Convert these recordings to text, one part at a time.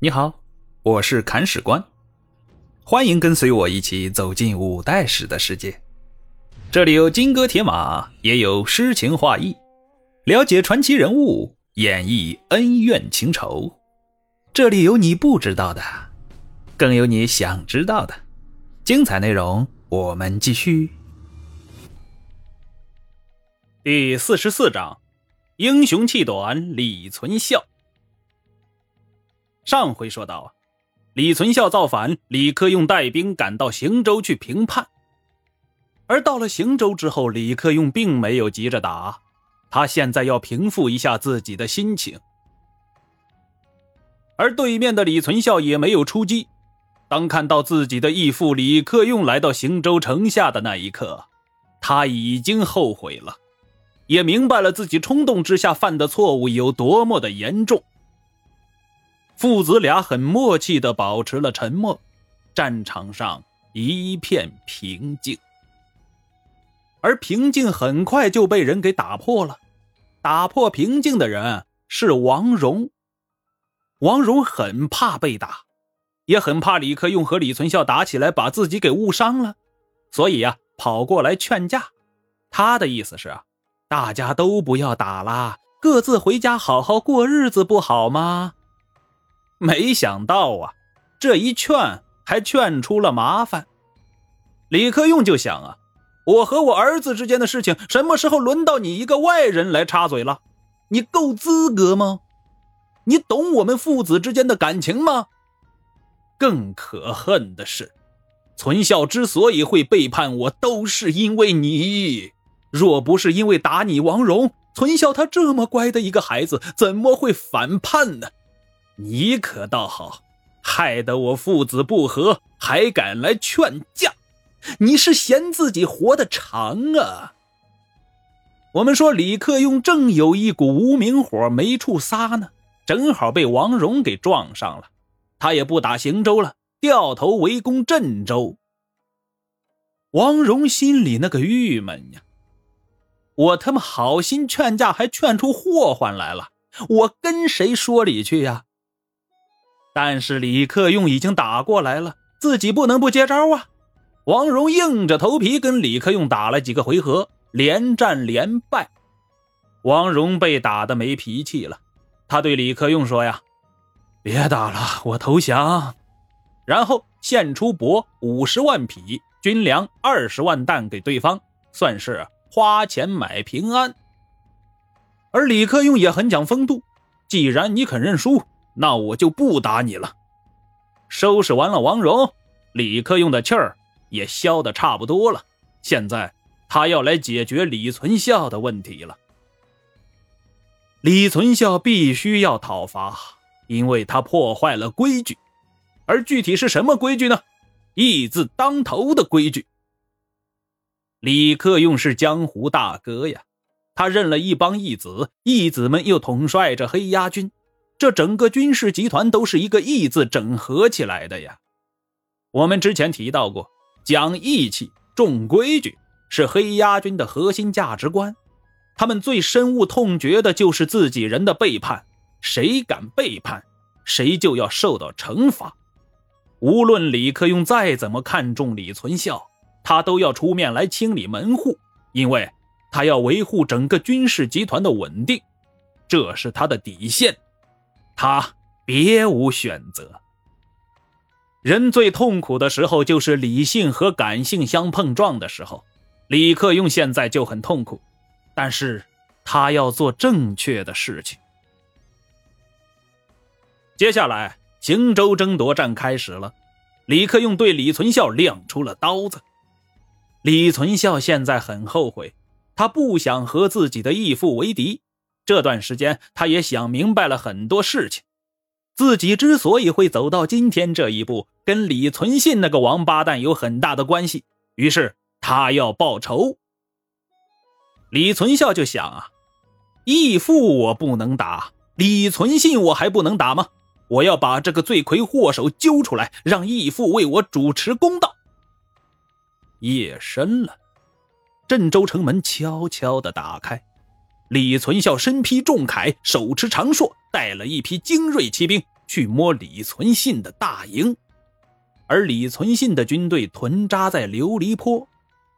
你好，我是砍史官，欢迎跟随我一起走进五代史的世界。这里有金戈铁马，也有诗情画意，了解传奇人物，演绎恩怨情仇。这里有你不知道的，更有你想知道的。精彩内容，我们继续。第四十四章：英雄气短，李存孝。上回说到啊，李存孝造反，李克用带兵赶到邢州去平叛。而到了邢州之后，李克用并没有急着打，他现在要平复一下自己的心情。而对面的李存孝也没有出击。当看到自己的义父李克用来到邢州城下的那一刻，他已经后悔了，也明白了自己冲动之下犯的错误有多么的严重。父子俩很默契地保持了沉默，战场上一片平静。而平静很快就被人给打破了。打破平静的人是王荣。王荣很怕被打，也很怕李克用和李存孝打起来把自己给误伤了，所以呀，跑过来劝架。他的意思是啊，大家都不要打了，各自回家好好过日子，不好吗？没想到啊，这一劝还劝出了麻烦。李克用就想啊，我和我儿子之间的事情，什么时候轮到你一个外人来插嘴了？你够资格吗？你懂我们父子之间的感情吗？更可恨的是，存孝之所以会背叛我，都是因为你。若不是因为打你王荣，存孝他这么乖的一个孩子，怎么会反叛呢？你可倒好，害得我父子不和，还敢来劝架？你是嫌自己活得长啊？我们说李克用正有一股无名火没处撒呢，正好被王荣给撞上了，他也不打行州了，掉头围攻镇州。王荣心里那个郁闷呀！我他妈好心劝架，还劝出祸患来了，我跟谁说理去呀？但是李克用已经打过来了，自己不能不接招啊！王荣硬着头皮跟李克用打了几个回合，连战连败。王荣被打的没脾气了，他对李克用说：“呀，别打了，我投降。”然后献出帛五十万匹、军粮二十万担给对方，算是花钱买平安。而李克用也很讲风度，既然你肯认输。那我就不打你了。收拾完了王荣，李克用的气儿也消得差不多了。现在他要来解决李存孝的问题了。李存孝必须要讨伐，因为他破坏了规矩。而具体是什么规矩呢？义字当头的规矩。李克用是江湖大哥呀，他认了一帮义子，义子们又统帅着黑鸭军。这整个军事集团都是一个“义”字整合起来的呀。我们之前提到过，讲义气、重规矩是黑鸦军的核心价值观。他们最深恶痛绝的就是自己人的背叛，谁敢背叛，谁就要受到惩罚。无论李克用再怎么看重李存孝，他都要出面来清理门户，因为他要维护整个军事集团的稳定，这是他的底线。他别无选择。人最痛苦的时候，就是理性和感性相碰撞的时候。李克用现在就很痛苦，但是他要做正确的事情。接下来，荆州争夺战开始了。李克用对李存孝亮出了刀子。李存孝现在很后悔，他不想和自己的义父为敌。这段时间，他也想明白了很多事情。自己之所以会走到今天这一步，跟李存信那个王八蛋有很大的关系。于是他要报仇。李存孝就想啊，义父我不能打，李存信我还不能打吗？我要把这个罪魁祸首揪出来，让义父为我主持公道。夜深了，镇州城门悄悄地打开。李存孝身披重铠，手持长槊，带了一批精锐骑兵，去摸李存信的大营，而李存信的军队屯扎在琉璃坡，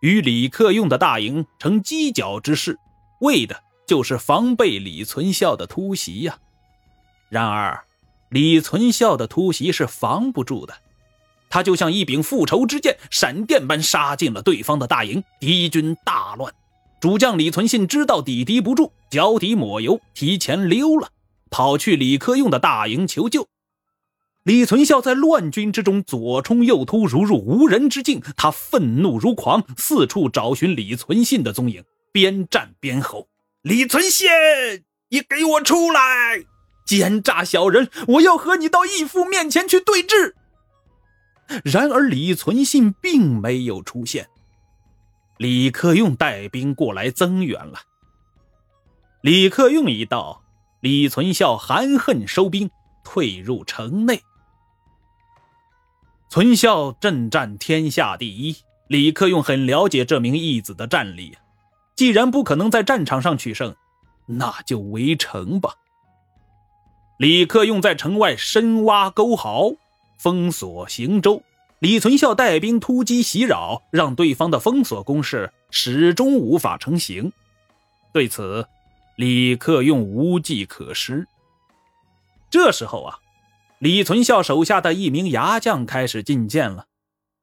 与李克用的大营成犄角之势，为的就是防备李存孝的突袭呀。然而，李存孝的突袭是防不住的，他就像一柄复仇之剑，闪电般杀进了对方的大营，敌军大乱。主将李存信知道抵敌不住，脚底抹油，提前溜了，跑去李克用的大营求救。李存孝在乱军之中左冲右突，如入无人之境。他愤怒如狂，四处找寻李存信的踪影，边战边吼：“李存信，你给我出来！奸诈小人，我要和你到义父面前去对质。”然而李存信并没有出现。李克用带兵过来增援了。李克用一到，李存孝含恨收兵，退入城内。存孝阵战天下第一，李克用很了解这名义子的战力。既然不可能在战场上取胜，那就围城吧。李克用在城外深挖沟壕，封锁行舟。李存孝带兵突击袭扰，让对方的封锁攻势始终无法成型。对此，李克用无计可施。这时候啊，李存孝手下的一名牙将开始进谏了。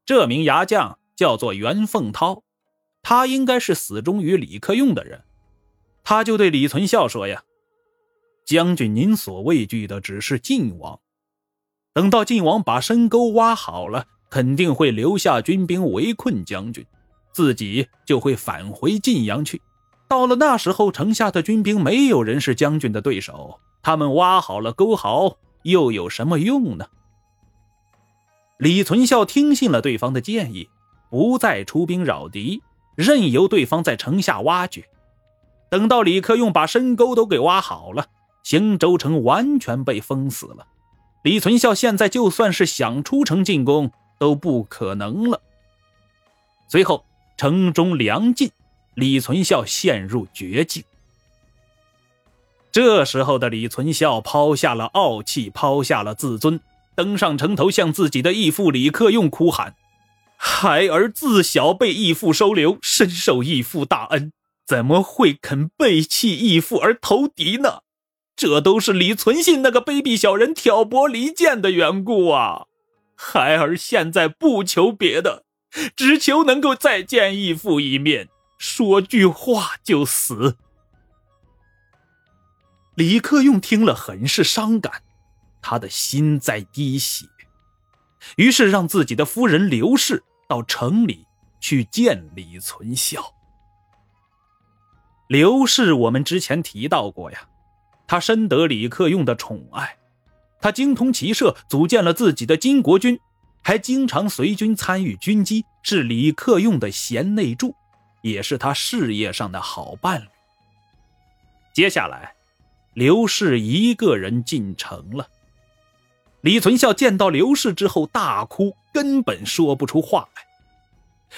这名牙将叫做袁凤涛，他应该是死忠于李克用的人。他就对李存孝说：“呀，将军，您所畏惧的只是晋王。等到晋王把深沟挖好了。”肯定会留下军兵围困将军，自己就会返回晋阳去。到了那时候，城下的军兵没有人是将军的对手，他们挖好了沟壕又有什么用呢？李存孝听信了对方的建议，不再出兵扰敌，任由对方在城下挖掘。等到李克用把深沟都给挖好了，兴州城完全被封死了。李存孝现在就算是想出城进攻，都不可能了。随后，城中粮尽，李存孝陷入绝境。这时候的李存孝抛下了傲气，抛下了自尊，登上城头，向自己的义父李克用哭喊：“孩儿自小被义父收留，深受义父大恩，怎么会肯背弃义父而投敌呢？这都是李存信那个卑鄙小人挑拨离间的缘故啊！”孩儿现在不求别的，只求能够再见义父一面，说句话就死。李克用听了很是伤感，他的心在滴血，于是让自己的夫人刘氏到城里去见李存孝。刘氏我们之前提到过呀，他深得李克用的宠爱。他精通骑射，组建了自己的金国军，还经常随军参与军机，是李克用的贤内助，也是他事业上的好伴侣。接下来，刘氏一个人进城了。李存孝见到刘氏之后大哭，根本说不出话来。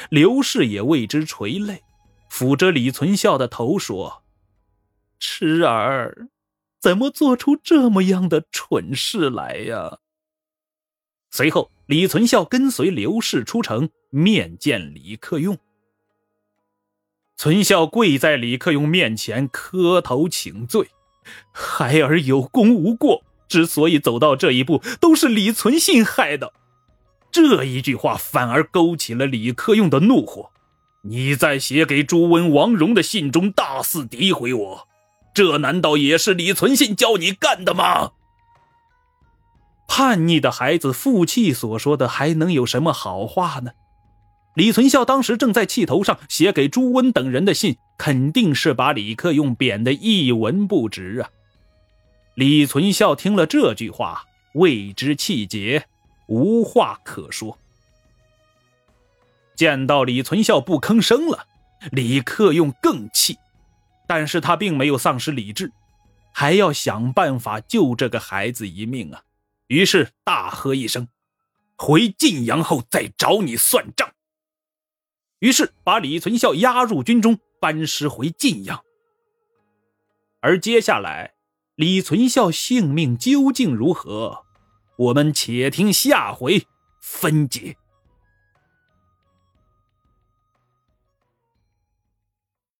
刘氏也为之垂泪，抚着李存孝的头说：“痴儿。”怎么做出这么样的蠢事来呀？随后，李存孝跟随刘氏出城面见李克用。存孝跪在李克用面前磕头请罪：“孩儿有功无过，之所以走到这一步，都是李存信害的。”这一句话反而勾起了李克用的怒火：“你在写给朱温、王戎的信中大肆诋毁我。”这难道也是李存信教你干的吗？叛逆的孩子，负气所说的还能有什么好话呢？李存孝当时正在气头上，写给朱温等人的信，肯定是把李克用贬得一文不值啊！李存孝听了这句话，为之气结，无话可说。见到李存孝不吭声了，李克用更气。但是他并没有丧失理智，还要想办法救这个孩子一命啊！于是大喝一声：“回晋阳后再找你算账。”于是把李存孝押入军中，班师回晋阳。而接下来，李存孝性命究竟如何，我们且听下回分解。